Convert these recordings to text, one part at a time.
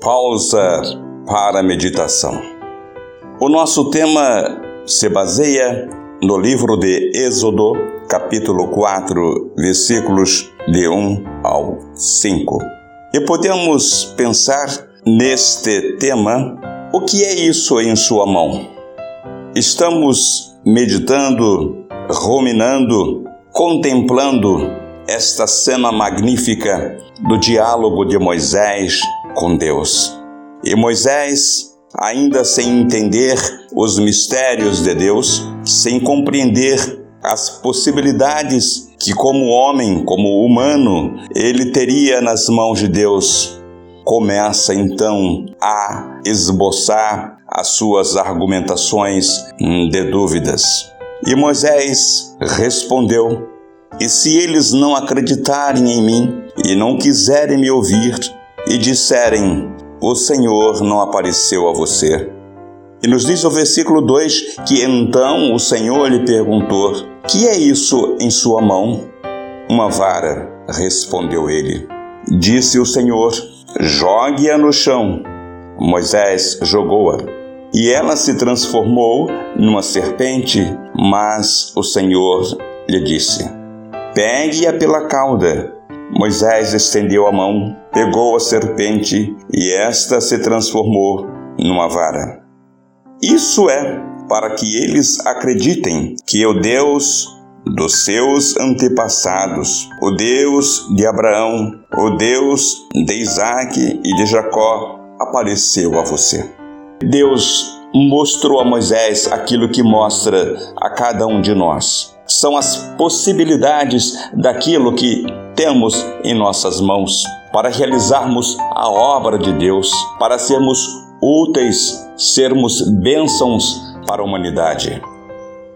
Pausa para meditação. O nosso tema se baseia no livro de Êxodo, capítulo 4, versículos de 1 ao 5. E podemos pensar neste tema: o que é isso em sua mão? Estamos meditando, ruminando, contemplando esta cena magnífica do diálogo de Moisés com Deus. E Moisés, ainda sem entender os mistérios de Deus, sem compreender as possibilidades que, como homem, como humano, ele teria nas mãos de Deus, começa então a esboçar as suas argumentações de dúvidas. E Moisés respondeu e se eles não acreditarem em mim e não quiserem me ouvir e disserem: O Senhor não apareceu a você. E nos diz o versículo 2 que então o Senhor lhe perguntou: Que é isso em sua mão? Uma vara, respondeu ele. Disse o Senhor: Jogue-a no chão. Moisés jogou-a. E ela se transformou numa serpente, mas o Senhor lhe disse: Pegue-a pela cauda. Moisés estendeu a mão, pegou a serpente e esta se transformou numa vara. Isso é para que eles acreditem que o Deus dos seus antepassados, o Deus de Abraão, o Deus de Isaac e de Jacó, apareceu a você. Deus mostrou a Moisés aquilo que mostra a cada um de nós são as possibilidades daquilo que temos em nossas mãos para realizarmos a obra de Deus, para sermos úteis, sermos bênçãos para a humanidade.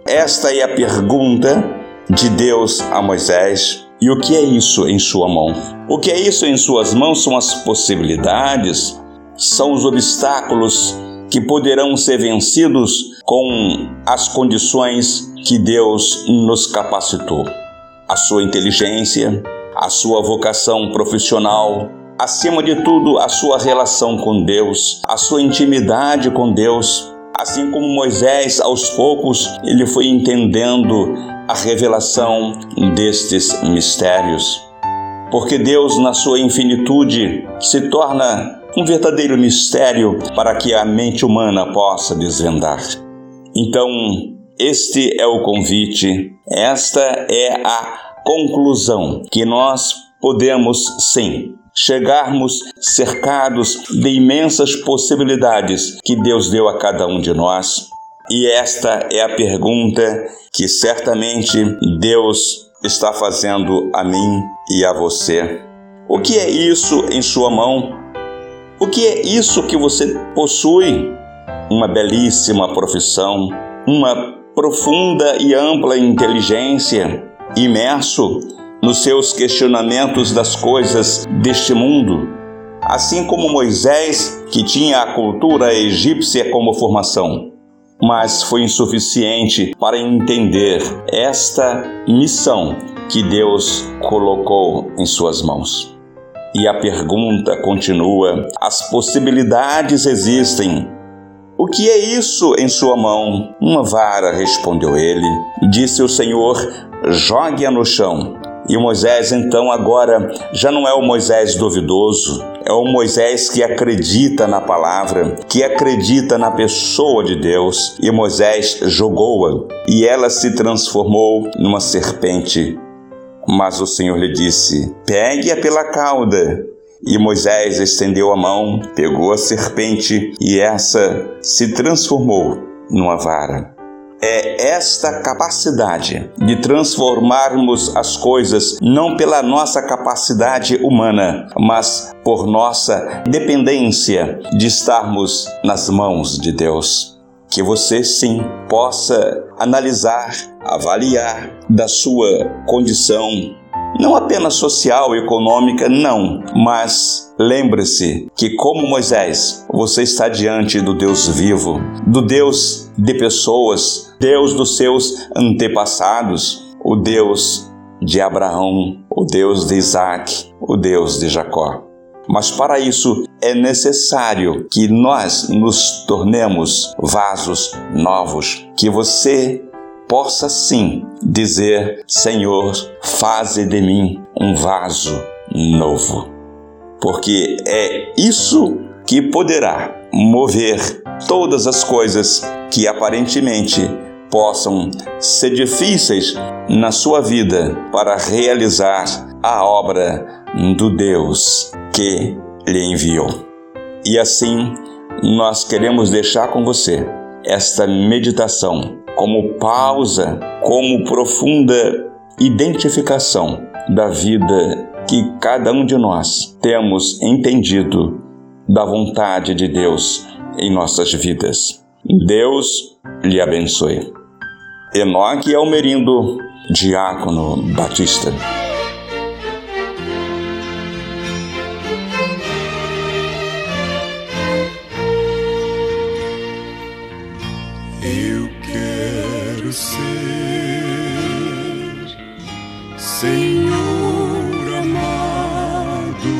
Esta é a pergunta de Deus a Moisés. E o que é isso em sua mão? O que é isso em suas mãos são as possibilidades, são os obstáculos que poderão ser vencidos com as condições que Deus nos capacitou. A sua inteligência, a sua vocação profissional, acima de tudo, a sua relação com Deus, a sua intimidade com Deus. Assim como Moisés, aos poucos, ele foi entendendo a revelação destes mistérios. Porque Deus, na sua infinitude, se torna um verdadeiro mistério para que a mente humana possa desvendar. Então, este é o convite, esta é a conclusão que nós podemos sim chegarmos cercados de imensas possibilidades que Deus deu a cada um de nós. E esta é a pergunta que certamente Deus está fazendo a mim e a você. O que é isso em sua mão? O que é isso que você possui? Uma belíssima profissão, uma profunda e ampla inteligência, imerso nos seus questionamentos das coisas deste mundo, assim como Moisés, que tinha a cultura egípcia como formação, mas foi insuficiente para entender esta missão que Deus colocou em suas mãos. E a pergunta continua: as possibilidades existem. O que é isso em sua mão? Uma vara, respondeu ele. Disse o Senhor: jogue-a no chão. E Moisés, então, agora já não é o Moisés duvidoso, é o Moisés que acredita na palavra, que acredita na pessoa de Deus. E Moisés jogou-a, e ela se transformou numa serpente mas o Senhor lhe disse: Pegue-a pela cauda. E Moisés estendeu a mão, pegou a serpente, e essa se transformou numa vara. É esta capacidade de transformarmos as coisas não pela nossa capacidade humana, mas por nossa dependência de estarmos nas mãos de Deus que você sim possa analisar, avaliar da sua condição, não apenas social e econômica, não, mas lembre-se que, como Moisés, você está diante do Deus vivo, do Deus de pessoas, Deus dos seus antepassados, o Deus de Abraão, o Deus de Isaac, o Deus de Jacó. Mas para isso é necessário que nós nos tornemos vasos novos, que você possa sim dizer: Senhor, faze de mim um vaso novo. Porque é isso que poderá mover todas as coisas que aparentemente possam ser difíceis na sua vida para realizar a obra do Deus que lhe enviou. E assim, nós queremos deixar com você esta meditação como pausa, como profunda identificação da vida que cada um de nós temos entendido da vontade de Deus em nossas vidas. Deus lhe abençoe. Enoque Almerindo, Diácono Batista. Ser Senhor amado,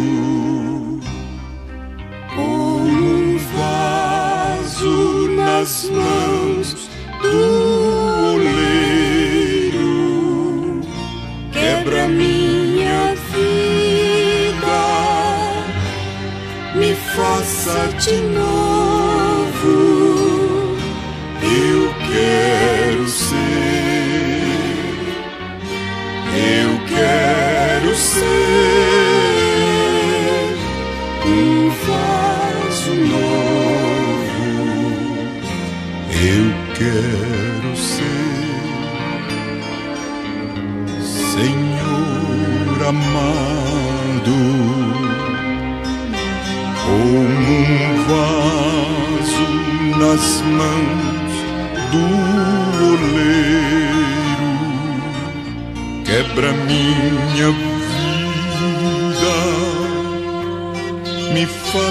como um vaso nas mãos do oleiro, quebra minha vida, me faça de novo. Um vaso novo. Eu quero ser, Senhor amado, como um vaso nas mãos do oleiro, quebra minha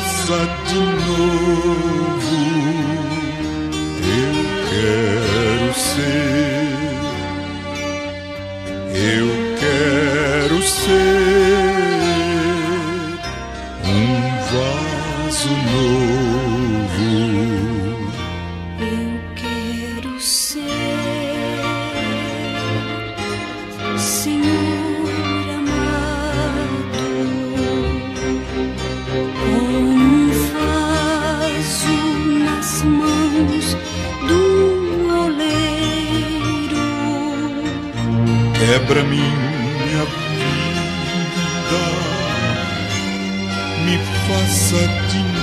me faça de novo. Quebra minha vida, me faça de